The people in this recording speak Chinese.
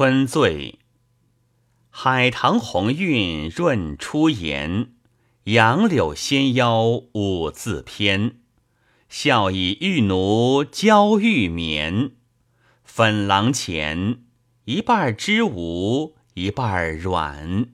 春醉，海棠红晕润初颜，杨柳纤腰舞自翩。笑倚玉奴娇玉眠，粉廊前一半织无，一半软。